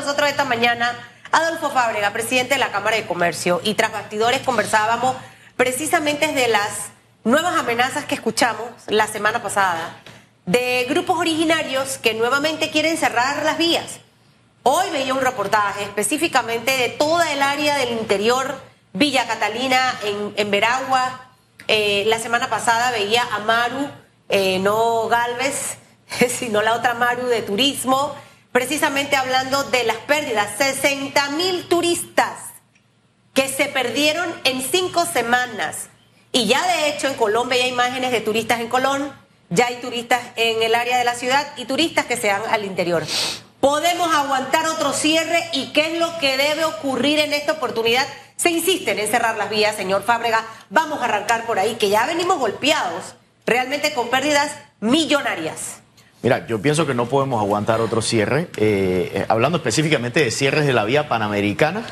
nosotros esta mañana Adolfo Fábrega, presidente de la Cámara de Comercio, y tras bastidores conversábamos precisamente de las nuevas amenazas que escuchamos la semana pasada de grupos originarios que nuevamente quieren cerrar las vías. Hoy veía un reportaje específicamente de toda el área del interior, Villa Catalina, en, Veragua. Eh, la semana pasada veía a Maru, eh, no Galvez, sino la otra Maru de turismo, precisamente hablando de las pérdidas. 60 mil turistas que se perdieron en cinco semanas. Y ya de hecho en Colombia hay imágenes de turistas en Colón, ya hay turistas en el área de la ciudad y turistas que se van al interior. ¿Podemos aguantar otro cierre y qué es lo que debe ocurrir en esta oportunidad? Se insisten en cerrar las vías, señor Fábrega. Vamos a arrancar por ahí, que ya venimos golpeados realmente con pérdidas millonarias. Mira, yo pienso que no podemos aguantar otro cierre. Eh, eh, hablando específicamente de cierres de la vía panamericana,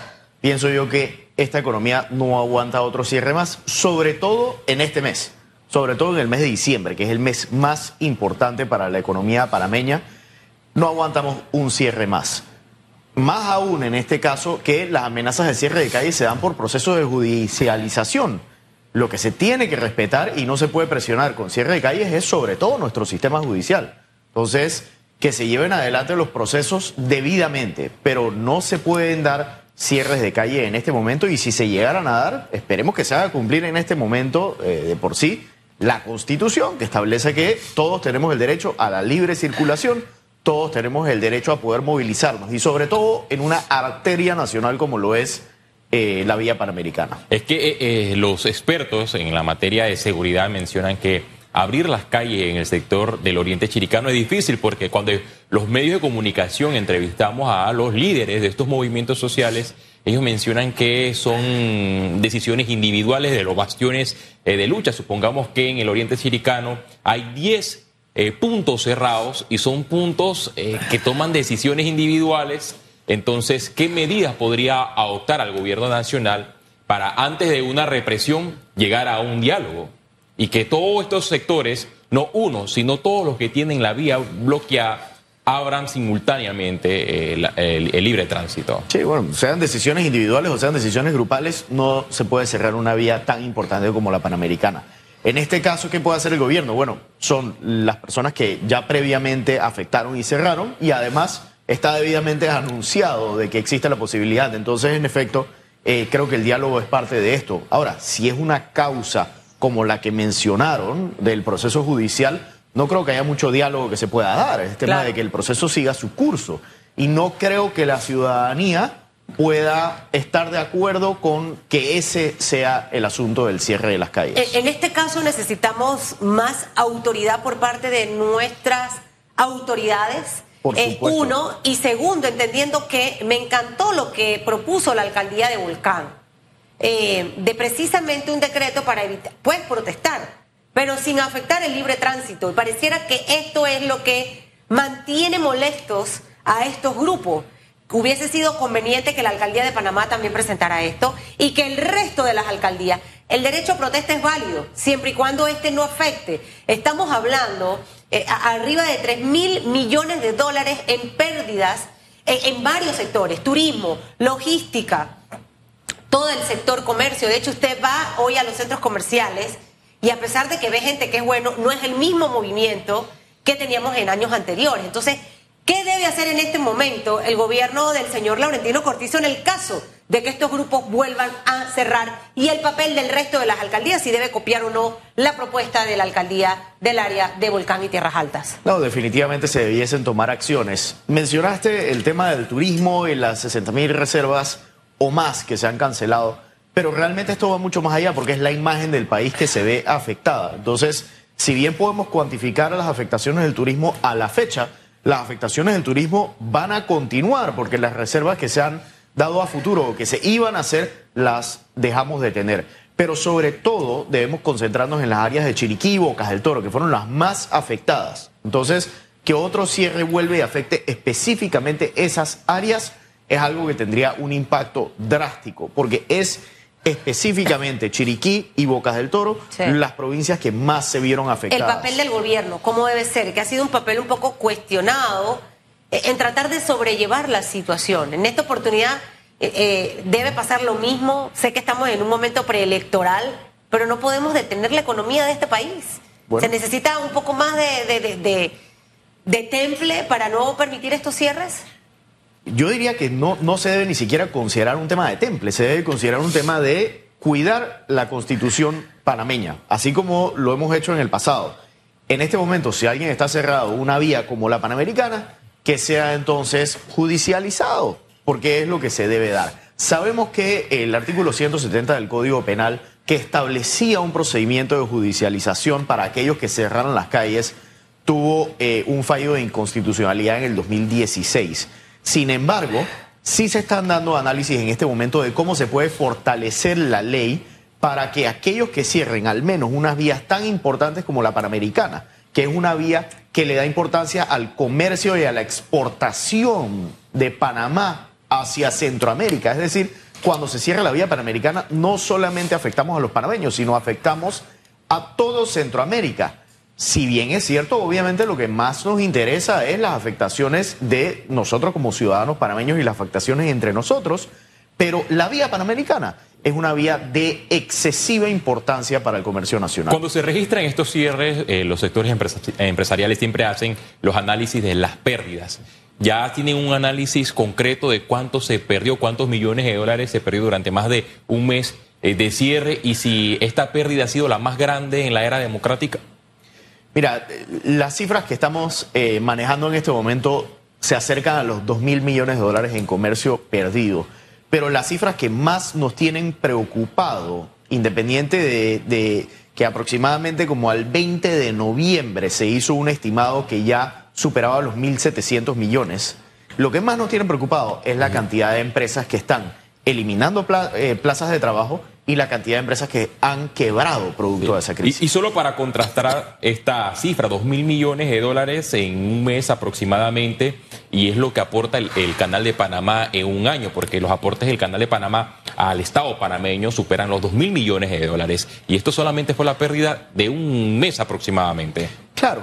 pienso yo que esta economía no aguanta otro cierre más, sobre todo en este mes, sobre todo en el mes de diciembre, que es el mes más importante para la economía panameña. No aguantamos un cierre más. Más aún en este caso que las amenazas de cierre de calle se dan por procesos de judicialización. Lo que se tiene que respetar y no se puede presionar con cierre de calles es sobre todo nuestro sistema judicial. Entonces, que se lleven adelante los procesos debidamente, pero no se pueden dar cierres de calle en este momento y si se llegaran a dar, esperemos que se haga cumplir en este momento eh, de por sí la Constitución que establece que todos tenemos el derecho a la libre circulación, todos tenemos el derecho a poder movilizarnos y sobre todo en una arteria nacional como lo es eh, la vía panamericana. Es que eh, los expertos en la materia de seguridad mencionan que abrir las calles en el sector del oriente chiricano es difícil porque cuando los medios de comunicación entrevistamos a los líderes de estos movimientos sociales, ellos mencionan que son decisiones individuales de los bastiones eh, de lucha. Supongamos que en el oriente chiricano hay 10 eh, puntos cerrados y son puntos eh, que toman decisiones individuales. Entonces, ¿qué medidas podría adoptar al gobierno nacional para antes de una represión llegar a un diálogo? Y que todos estos sectores, no uno, sino todos los que tienen la vía bloqueada, abran simultáneamente eh, el, libre tránsito. Sí, bueno, sean decisiones individuales o sean decisiones grupales, no se puede cerrar una vía tan importante como la Panamericana. En este caso, ¿qué puede hacer el gobierno? Bueno, son las personas que ya previamente afectaron y cerraron y además está debidamente anunciado de que existe la posibilidad. Entonces, en efecto, eh, creo que el diálogo es parte de esto. Ahora, si es una causa como la que mencionaron del proceso judicial, no creo que haya mucho diálogo que se pueda dar. Es el tema de que el proceso siga su curso. Y no creo que la ciudadanía pueda estar de acuerdo con que ese sea el asunto del cierre de las calles. En este caso necesitamos más autoridad por parte de nuestras autoridades. Por eh, uno, y segundo, entendiendo que me encantó lo que propuso la alcaldía de Volcán eh, de precisamente un decreto para evitar, pues protestar, pero sin afectar el libre tránsito. Y pareciera que esto es lo que mantiene molestos a estos grupos. Hubiese sido conveniente que la alcaldía de Panamá también presentara esto y que el resto de las alcaldías. El derecho a protesta es válido, siempre y cuando este no afecte. Estamos hablando eh, arriba de 3 mil millones de dólares en pérdidas en varios sectores, turismo, logística, todo el sector comercio. De hecho, usted va hoy a los centros comerciales y a pesar de que ve gente que es bueno, no es el mismo movimiento que teníamos en años anteriores. Entonces, ¿qué debe hacer en este momento el gobierno del señor Laurentino Cortizo en el caso de que estos grupos vuelvan a cerrar y el papel del resto de las alcaldías, si debe copiar o no la propuesta de la alcaldía del área de Volcán y Tierras Altas? No, definitivamente se debiesen tomar acciones. Mencionaste el tema del turismo y las 60 mil reservas o más que se han cancelado, pero realmente esto va mucho más allá porque es la imagen del país que se ve afectada. Entonces, si bien podemos cuantificar las afectaciones del turismo a la fecha, las afectaciones del turismo van a continuar porque las reservas que se han dado a futuro o que se iban a hacer las dejamos de tener. Pero sobre todo debemos concentrarnos en las áreas de Chiriquí y Bocas del Toro, que fueron las más afectadas. Entonces, que otro cierre vuelve y afecte específicamente esas áreas es algo que tendría un impacto drástico, porque es específicamente Chiriquí y Bocas del Toro las provincias que más se vieron afectadas. El papel del gobierno, ¿cómo debe ser? Que ha sido un papel un poco cuestionado eh, en tratar de sobrellevar la situación. En esta oportunidad eh, eh, debe pasar lo mismo. Sé que estamos en un momento preelectoral, pero no podemos detener la economía de este país. Bueno. Se necesita un poco más de, de, de, de, de temple para no permitir estos cierres. Yo diría que no, no se debe ni siquiera considerar un tema de temple, se debe considerar un tema de cuidar la constitución panameña, así como lo hemos hecho en el pasado. En este momento, si alguien está cerrado una vía como la panamericana, que sea entonces judicializado, porque es lo que se debe dar. Sabemos que el artículo 170 del Código Penal, que establecía un procedimiento de judicialización para aquellos que cerraron las calles, tuvo eh, un fallo de inconstitucionalidad en el 2016. Sin embargo, sí se están dando análisis en este momento de cómo se puede fortalecer la ley para que aquellos que cierren al menos unas vías tan importantes como la Panamericana, que es una vía que le da importancia al comercio y a la exportación de Panamá hacia Centroamérica. Es decir, cuando se cierra la vía Panamericana, no solamente afectamos a los panameños, sino afectamos a todo Centroamérica. Si bien es cierto, obviamente lo que más nos interesa es las afectaciones de nosotros como ciudadanos panameños y las afectaciones entre nosotros, pero la vía panamericana es una vía de excesiva importancia para el comercio nacional. Cuando se registran estos cierres, eh, los sectores empresa- empresariales siempre hacen los análisis de las pérdidas. Ya tienen un análisis concreto de cuánto se perdió, cuántos millones de dólares se perdió durante más de un mes eh, de cierre y si esta pérdida ha sido la más grande en la era democrática. Mira, las cifras que estamos eh, manejando en este momento se acercan a los 2 mil millones de dólares en comercio perdido. Pero las cifras que más nos tienen preocupado, independiente de, de que aproximadamente como al 20 de noviembre se hizo un estimado que ya superaba los 1.700 millones, lo que más nos tiene preocupado es la cantidad de empresas que están eliminando eh, plazas de trabajo y la cantidad de empresas que han quebrado producto de esa crisis. Y, y solo para contrastar esta cifra, 2 mil millones de dólares en un mes aproximadamente, y es lo que aporta el, el Canal de Panamá en un año, porque los aportes del Canal de Panamá al Estado panameño superan los 2 mil millones de dólares. Y esto solamente fue la pérdida de un mes aproximadamente. Claro.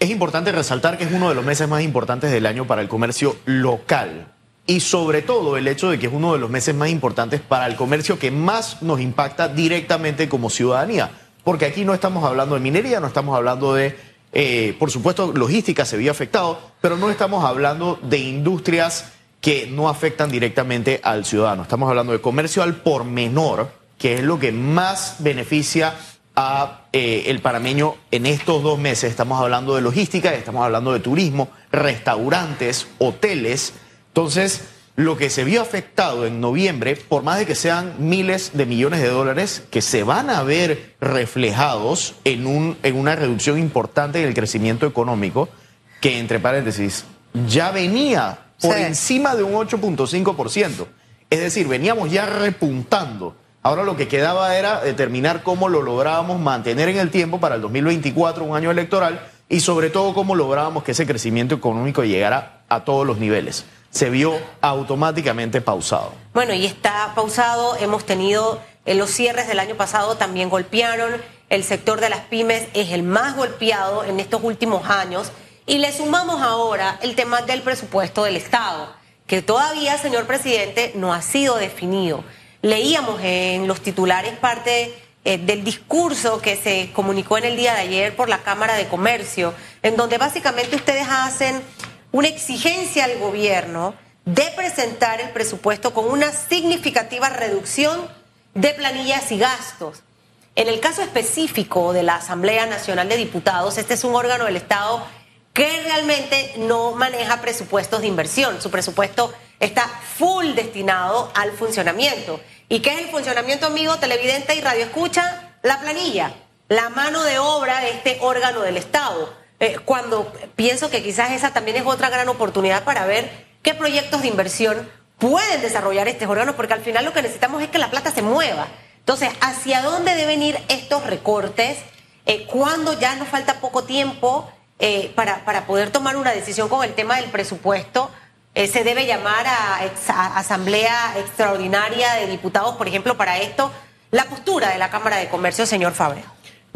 Es importante resaltar que es uno de los meses más importantes del año para el comercio local. Y sobre todo el hecho de que es uno de los meses más importantes para el comercio que más nos impacta directamente como ciudadanía. Porque aquí no estamos hablando de minería, no estamos hablando de, eh, por supuesto, logística se vio afectado, pero no estamos hablando de industrias que no afectan directamente al ciudadano. Estamos hablando de comercio al por menor, que es lo que más beneficia a eh, el panameño en estos dos meses. Estamos hablando de logística, estamos hablando de turismo, restaurantes, hoteles. Entonces, lo que se vio afectado en noviembre, por más de que sean miles de millones de dólares, que se van a ver reflejados en, un, en una reducción importante en el crecimiento económico, que entre paréntesis ya venía por Sí. encima de un 8.5%. Es decir, veníamos ya repuntando. Ahora lo que quedaba era determinar cómo lo lográbamos mantener en el tiempo para el 2024, un año electoral, y sobre todo cómo lográbamos que ese crecimiento económico llegara a todos los niveles. Se vio automáticamente pausado. Bueno, y está pausado. Hemos tenido eh, los cierres del año pasado también golpearon. El sector de las pymes es el más golpeado en estos últimos años. Y le sumamos ahora el tema del presupuesto del Estado, que todavía, señor presidente, no ha sido definido. Leíamos en los titulares parte eh, del discurso que se comunicó en el día de ayer por la Cámara de Comercio, en donde básicamente ustedes hacen una exigencia al gobierno de presentar el presupuesto con una significativa reducción de planillas y gastos. En el caso específico de la Asamblea Nacional de Diputados, este es un órgano del Estado que realmente no maneja presupuestos de inversión. Su presupuesto está full destinado al funcionamiento. ¿Y qué es el funcionamiento, amigo televidente y radio escucha? La planilla, la mano de obra de este órgano del Estado. Eh, cuando pienso que quizás esa también es otra gran oportunidad para ver qué proyectos de inversión pueden desarrollar estos órganos, porque al final lo que necesitamos es que la plata se mueva. Entonces, ¿hacia dónde deben ir estos recortes? Eh, ¿Cuándo ya nos falta poco tiempo eh, para, para poder tomar una decisión con el tema del presupuesto? Eh, ¿Se debe llamar a, Asamblea Extraordinaria de Diputados, por ejemplo, para esto? La postura de la Cámara de Comercio, señor Fabre.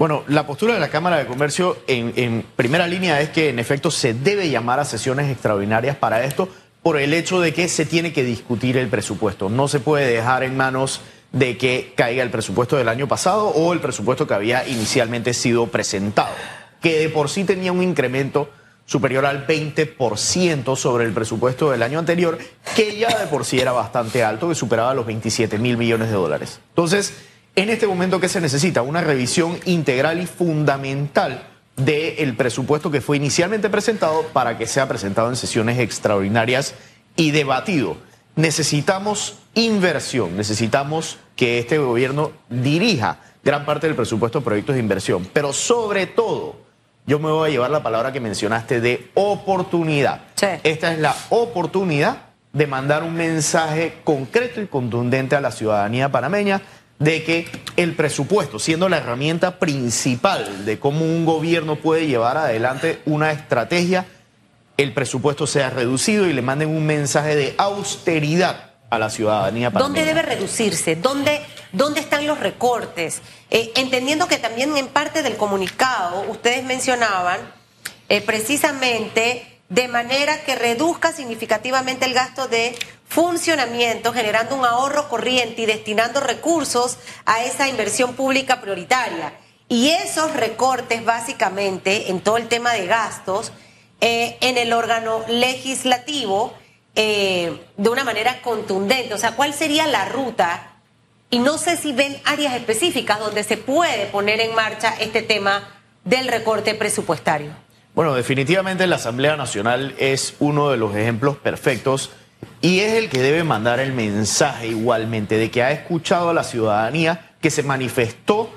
Bueno, la postura de la Cámara de Comercio en, primera línea es que en efecto se debe llamar a sesiones extraordinarias para esto por el hecho de que se tiene que discutir el presupuesto. No se puede dejar en manos de que caiga el presupuesto del año pasado o el presupuesto que había inicialmente sido presentado, que de por sí tenía un incremento superior al 20% sobre el presupuesto del año anterior, que ya de por sí era bastante alto, que superaba los 27 mil millones de dólares. Entonces, en este momento, ¿qué se necesita? Una revisión integral y fundamental del presupuesto que fue inicialmente presentado para que sea presentado en sesiones extraordinarias y debatido. Necesitamos inversión, necesitamos que este gobierno dirija gran parte del presupuesto a proyectos de inversión, pero sobre todo, yo me voy a llevar la palabra que mencionaste de oportunidad. Sí. Esta es la oportunidad de mandar un mensaje concreto y contundente a la ciudadanía panameña de que el presupuesto, siendo la herramienta principal de cómo un gobierno puede llevar adelante una estrategia, el presupuesto sea reducido y le manden un mensaje de austeridad a la ciudadanía panameña. ¿Dónde debe reducirse? ¿Dónde, dónde están los recortes? Eh, entendiendo que también en parte del comunicado ustedes mencionaban eh, precisamente de manera que reduzca significativamente el gasto de funcionamiento, generando un ahorro corriente y destinando recursos a esa inversión pública prioritaria. Y esos recortes básicamente en todo el tema de gastos eh, en el órgano legislativo eh, de una manera contundente. O sea, ¿cuál sería la ruta? Y no sé si ven áreas específicas donde se puede poner en marcha este tema del recorte presupuestario. Bueno, definitivamente la Asamblea Nacional es uno de los ejemplos perfectos y es el que debe mandar el mensaje igualmente de que ha escuchado a la ciudadanía que se manifestó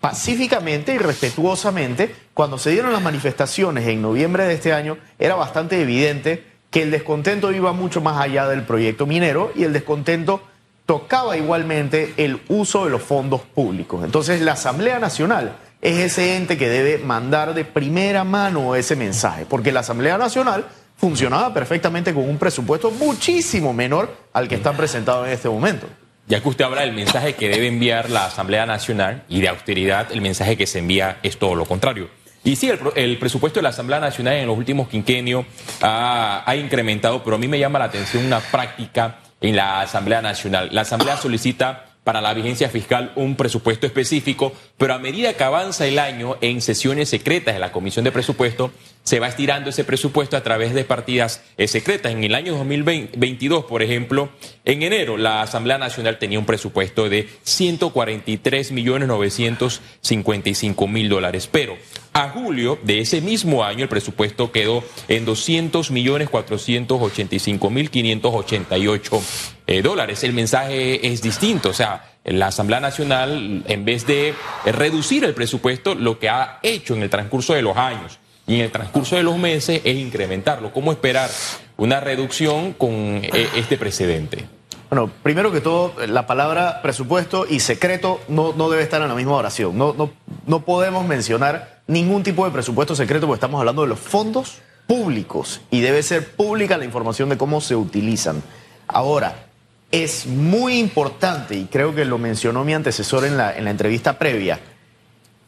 pacíficamente y respetuosamente cuando se dieron las manifestaciones en noviembre de este año, era bastante evidente que el descontento iba mucho más allá del proyecto minero y el descontento tocaba igualmente el uso de los fondos públicos. Entonces la Asamblea Nacional es ese ente que debe mandar de primera mano ese mensaje, porque la Asamblea Nacional funcionaba perfectamente con un presupuesto muchísimo menor al que está presentado en este momento. Ya que usted habla del mensaje que debe enviar la Asamblea Nacional y de austeridad, el mensaje que se envía es todo lo contrario. Y sí, el, presupuesto de la Asamblea Nacional en los últimos quinquenios ha, ha incrementado, pero a mí me llama la atención una práctica en la Asamblea Nacional. La Asamblea solicita para la vigencia fiscal un presupuesto específico, pero a medida que avanza el año en sesiones secretas de la Comisión de Presupuesto, se va estirando ese presupuesto a través de partidas eh, secretas. En el año 2022, por ejemplo, en enero la Asamblea Nacional tenía un presupuesto de 143 millones 955 mil dólares, pero a julio de ese mismo año el presupuesto quedó en 200 millones 485 mil 588 eh, dólares. El mensaje es distinto, o sea, la Asamblea Nacional, en vez de reducir el presupuesto, lo que ha hecho en el transcurso de los años y en el transcurso de los meses es incrementarlo. ¿Cómo esperar una reducción con eh, este precedente? Bueno, primero que todo, la palabra presupuesto y secreto no, no debe estar en la misma oración. No, no, no podemos mencionar ningún tipo de presupuesto secreto porque estamos hablando de los fondos públicos y debe ser pública la información de cómo se utilizan. Ahora, es muy importante, y creo que lo mencionó mi antecesor en la, en la entrevista previa,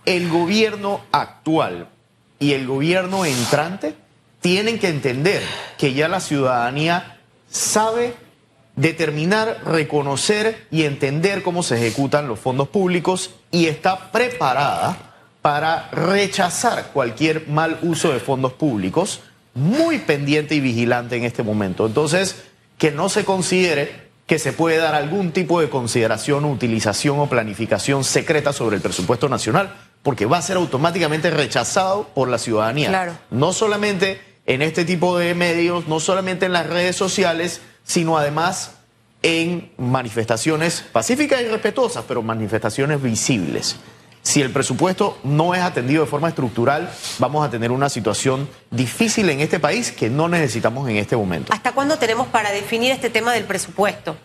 el gobierno actual y el gobierno entrante tienen que entender que ya la ciudadanía sabe determinar, reconocer y entender cómo se ejecutan los fondos públicos y está preparada para rechazar cualquier mal uso de fondos públicos, muy pendiente y vigilante en este momento. Entonces, que no se considere que se puede dar algún tipo de consideración, utilización o planificación secreta sobre el presupuesto nacional, porque va a ser automáticamente rechazado por la ciudadanía. Claro. No solamente en este tipo de medios, no solamente en las redes sociales, sino además en manifestaciones pacíficas y respetuosas, pero manifestaciones visibles. Si el presupuesto no es atendido de forma estructural, vamos a tener una situación difícil en este país que no necesitamos en este momento. ¿Hasta cuándo tenemos para definir este tema del presupuesto?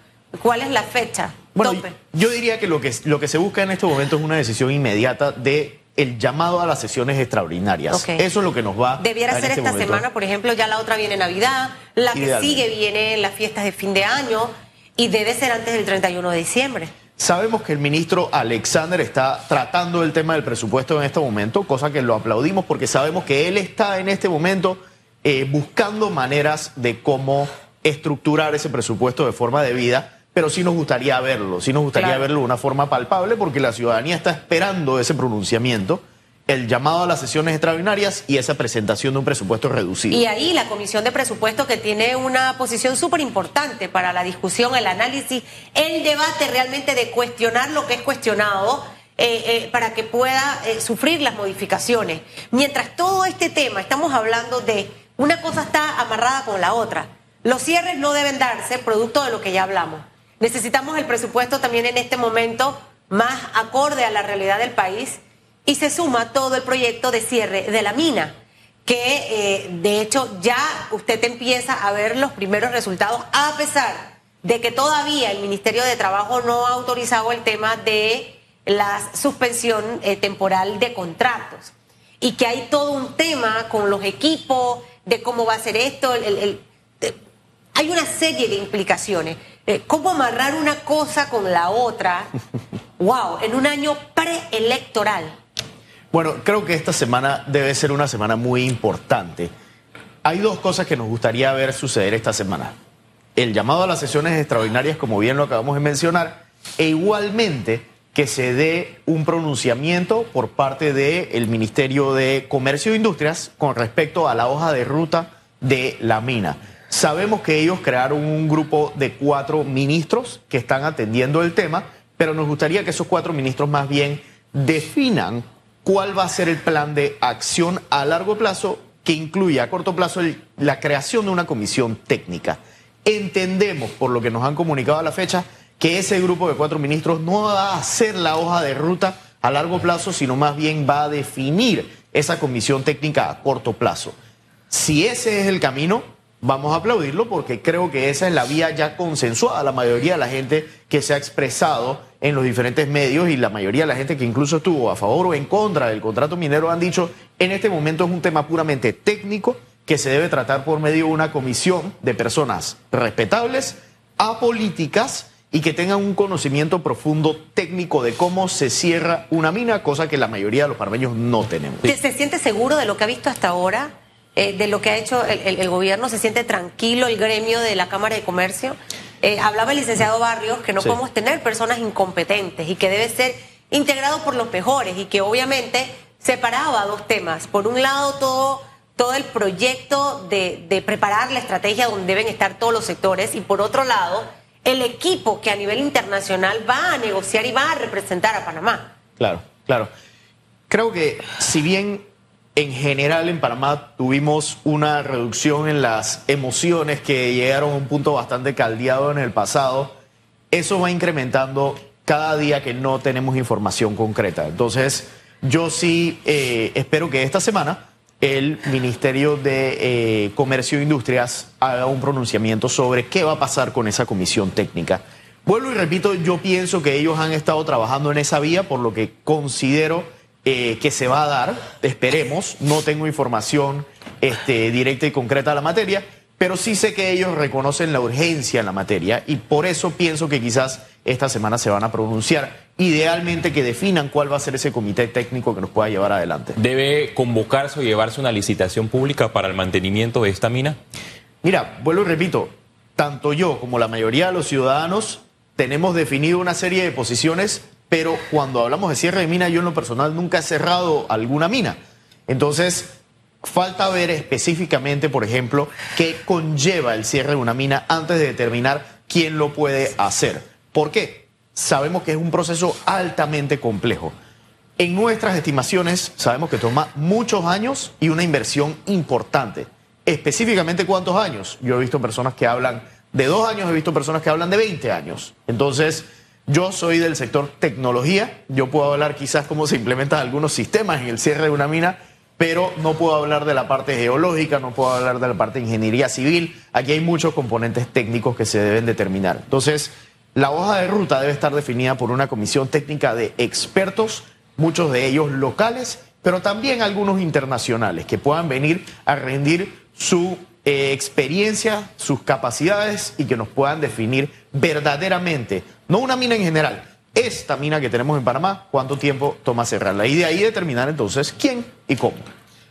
¿Cuál es la fecha? Bueno, Tope. yo diría que lo, que lo que se busca en este momento es una decisión inmediata de el llamado a las sesiones extraordinarias. Eso es lo que nos va Debiera ser este esta momento. semana, por ejemplo, ya la otra viene Navidad, la que sigue viene las fiestas de fin de año y debe ser antes del 31 de diciembre. Sabemos que el ministro Alexander está tratando el tema del presupuesto en este momento, cosa que lo aplaudimos porque sabemos que él está en este momento eh, buscando maneras de cómo estructurar ese presupuesto de forma debida, pero sí nos gustaría verlo, sí nos gustaría Claro. verlo de una forma palpable porque la ciudadanía está esperando ese pronunciamiento, el llamado a las sesiones extraordinarias y esa presentación de un presupuesto reducido. Y ahí la Comisión de Presupuestos que tiene una posición súper importante para la discusión, el análisis, el debate realmente de cuestionar lo que es cuestionado eh, eh, para que pueda eh, sufrir las modificaciones. Mientras todo este tema, estamos hablando de una cosa está amarrada con la otra. Los cierres no deben darse producto de lo que ya hablamos. Necesitamos el presupuesto también en este momento más acorde a la realidad del país y se suma todo el proyecto de cierre de la mina, que eh, de hecho ya usted empieza a ver los primeros resultados, a pesar de que todavía el Ministerio de Trabajo no ha autorizado el tema de la suspensión eh, temporal de contratos y que hay todo un tema con los equipos de cómo va a ser esto, hay una serie de implicaciones. Eh, ¿Cómo amarrar una cosa con la otra? ¡Wow! En un año preelectoral. Bueno, creo que esta semana debe ser una semana muy importante. Hay dos cosas que nos gustaría ver suceder esta semana. El llamado a las sesiones extraordinarias, como bien lo acabamos de mencionar, e igualmente que se dé un pronunciamiento por parte del Ministerio de Comercio e Industrias con respecto a la hoja de ruta de la mina. Sabemos que ellos crearon un grupo de cuatro ministros que están atendiendo el tema, pero nos gustaría que esos cuatro ministros más bien definan cuál va a ser el plan de acción a largo plazo que incluya a corto plazo la creación de una comisión técnica. Entendemos, por lo que nos han comunicado a la fecha, que ese grupo de cuatro ministros no va a hacer la hoja de ruta a largo plazo, sino más bien va a definir esa comisión técnica a corto plazo. Si ese es el camino, vamos a aplaudirlo porque creo que esa es la vía ya consensuada. La mayoría de la gente que se ha expresado en los diferentes medios y la mayoría de la gente que incluso estuvo a favor o en contra del contrato minero han dicho, en este momento es un tema puramente técnico que se debe tratar por medio de una comisión de personas respetables, apolíticas y que tengan un conocimiento profundo técnico de cómo se cierra una mina, cosa que la mayoría de los parmeños no tenemos. ¿Se siente seguro de lo que ha visto hasta ahora? Eh, de lo que ha hecho el, el- el gobierno, se siente tranquilo el gremio de la Cámara de Comercio. Eh, hablaba el licenciado Barrios que no Sí. podemos tener personas incompetentes y que debe ser integrado por los mejores y que obviamente separaba dos temas. Por un lado, todo, todo el proyecto de, de preparar la estrategia donde deben estar todos los sectores y por otro lado, el equipo que a nivel internacional va a negociar y va a representar a Panamá. Claro, claro. Creo que si bien en general en Panamá tuvimos una reducción en las emociones que llegaron a un punto bastante caldeado en el pasado, eso va incrementando cada día que no tenemos información concreta. Entonces, yo sí eh, espero que esta semana el Ministerio de eh, Comercio e Industrias haga un pronunciamiento sobre qué va a pasar con esa comisión técnica. Vuelvo y repito, yo pienso que ellos han estado trabajando en esa vía, por lo que considero eh, que se va a dar, esperemos, no tengo información este, directa y concreta de la materia, pero sí sé que ellos reconocen la urgencia en la materia y por eso pienso que quizás esta semana se van a pronunciar, idealmente que definan cuál va a ser ese comité técnico que nos pueda llevar adelante. ¿Debe convocarse o llevarse una licitación pública para el mantenimiento de esta mina? Mira, vuelvo y repito, tanto yo como la mayoría de los ciudadanos tenemos definido una serie de posiciones, pero cuando hablamos de cierre de mina, yo en lo personal nunca he cerrado alguna mina. Entonces, falta ver específicamente, por ejemplo, qué conlleva el cierre de una mina antes de determinar quién lo puede hacer. ¿Por qué? Sabemos que es un proceso altamente complejo. En nuestras estimaciones sabemos que toma muchos años y una inversión importante. Específicamente cuántos años. Yo he visto personas que hablan de dos años, he visto personas que hablan de 20 años. Entonces, yo soy del sector tecnología, yo puedo hablar quizás cómo se implementan algunos sistemas en el cierre de una mina, pero no puedo hablar de la parte geológica, no puedo hablar de la parte de ingeniería civil. Aquí hay muchos componentes técnicos que se deben determinar. Entonces, la hoja de ruta debe estar definida por una comisión técnica de expertos, muchos de ellos locales, pero también algunos internacionales que puedan venir a rendir su eh, experiencia, sus capacidades y que nos puedan definir verdaderamente, no una mina en general, esta mina que tenemos en Panamá, cuánto tiempo toma cerrarla. Y de ahí determinar entonces quién y cómo.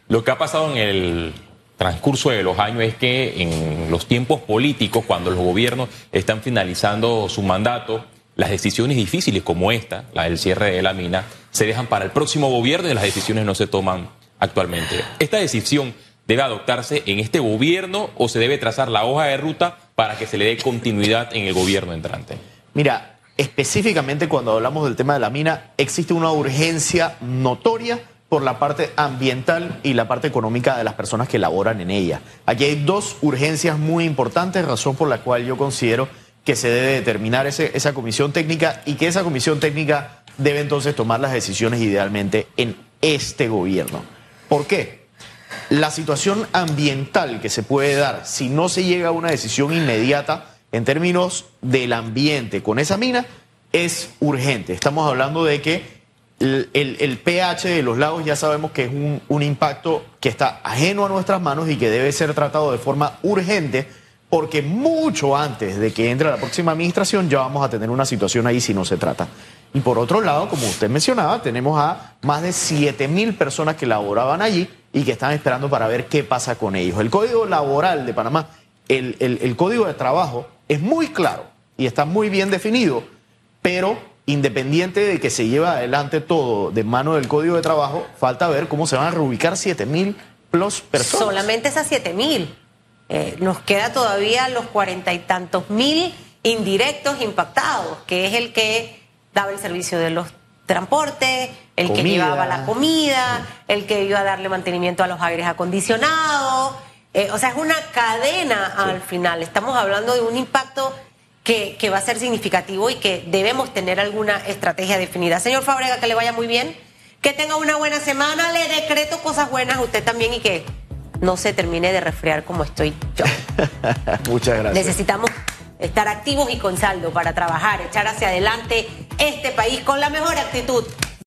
Lo que ha pasado en el transcurso de los años es que en los tiempos políticos, cuando los gobiernos están finalizando su mandato, las decisiones difíciles como esta, la del cierre de la mina, se dejan para el próximo gobierno y las decisiones no se toman actualmente. Esta decisión debe adoptarse en este gobierno o se debe trazar la hoja de ruta para que se le dé continuidad en el gobierno entrante. Mira, específicamente cuando hablamos del tema de la mina, existe una urgencia notoria por la parte ambiental y la parte económica de las personas que laboran en ella. Aquí hay dos urgencias muy importantes, razón por la cual yo considero que se debe determinar ese, esa comisión técnica y que esa comisión técnica debe entonces tomar las decisiones idealmente en este gobierno. ¿Por qué? La situación ambiental que se puede dar si no se llega a una decisión inmediata en términos del ambiente con esa mina es urgente. Estamos hablando de que el, pH de los lagos ya sabemos que es un, impacto que está ajeno a nuestras manos y que debe ser tratado de forma urgente porque mucho antes de que entre la próxima administración ya vamos a tener una situación ahí si no se trata. Y por otro lado, como usted mencionaba, tenemos a más de 7 mil personas que laboraban allí y que están esperando para ver qué pasa con ellos. El código laboral de Panamá, el código de trabajo es muy claro y está muy bien definido, pero independiente de que se lleve adelante todo de mano del Código de Trabajo, falta ver cómo se van a reubicar 7 mil plus personas. Solamente esas 7 mil. Eh, nos queda todavía los cuarenta y tantos mil indirectos impactados, que es el que daba el servicio de los transportes, el que llevaba la comida, el que iba a darle mantenimiento a los aires acondicionados. Eh, o sea, es una cadena al final. Estamos hablando de un impacto que, va a ser significativo y que debemos tener alguna estrategia definida. Señor Fabrega, que le vaya muy bien, que tenga una buena semana, le decreto cosas buenas a usted también y que no se termine de resfriar como estoy yo. Muchas gracias. Necesitamos estar activos y con saldo para trabajar, echar hacia adelante este país con la mejor actitud.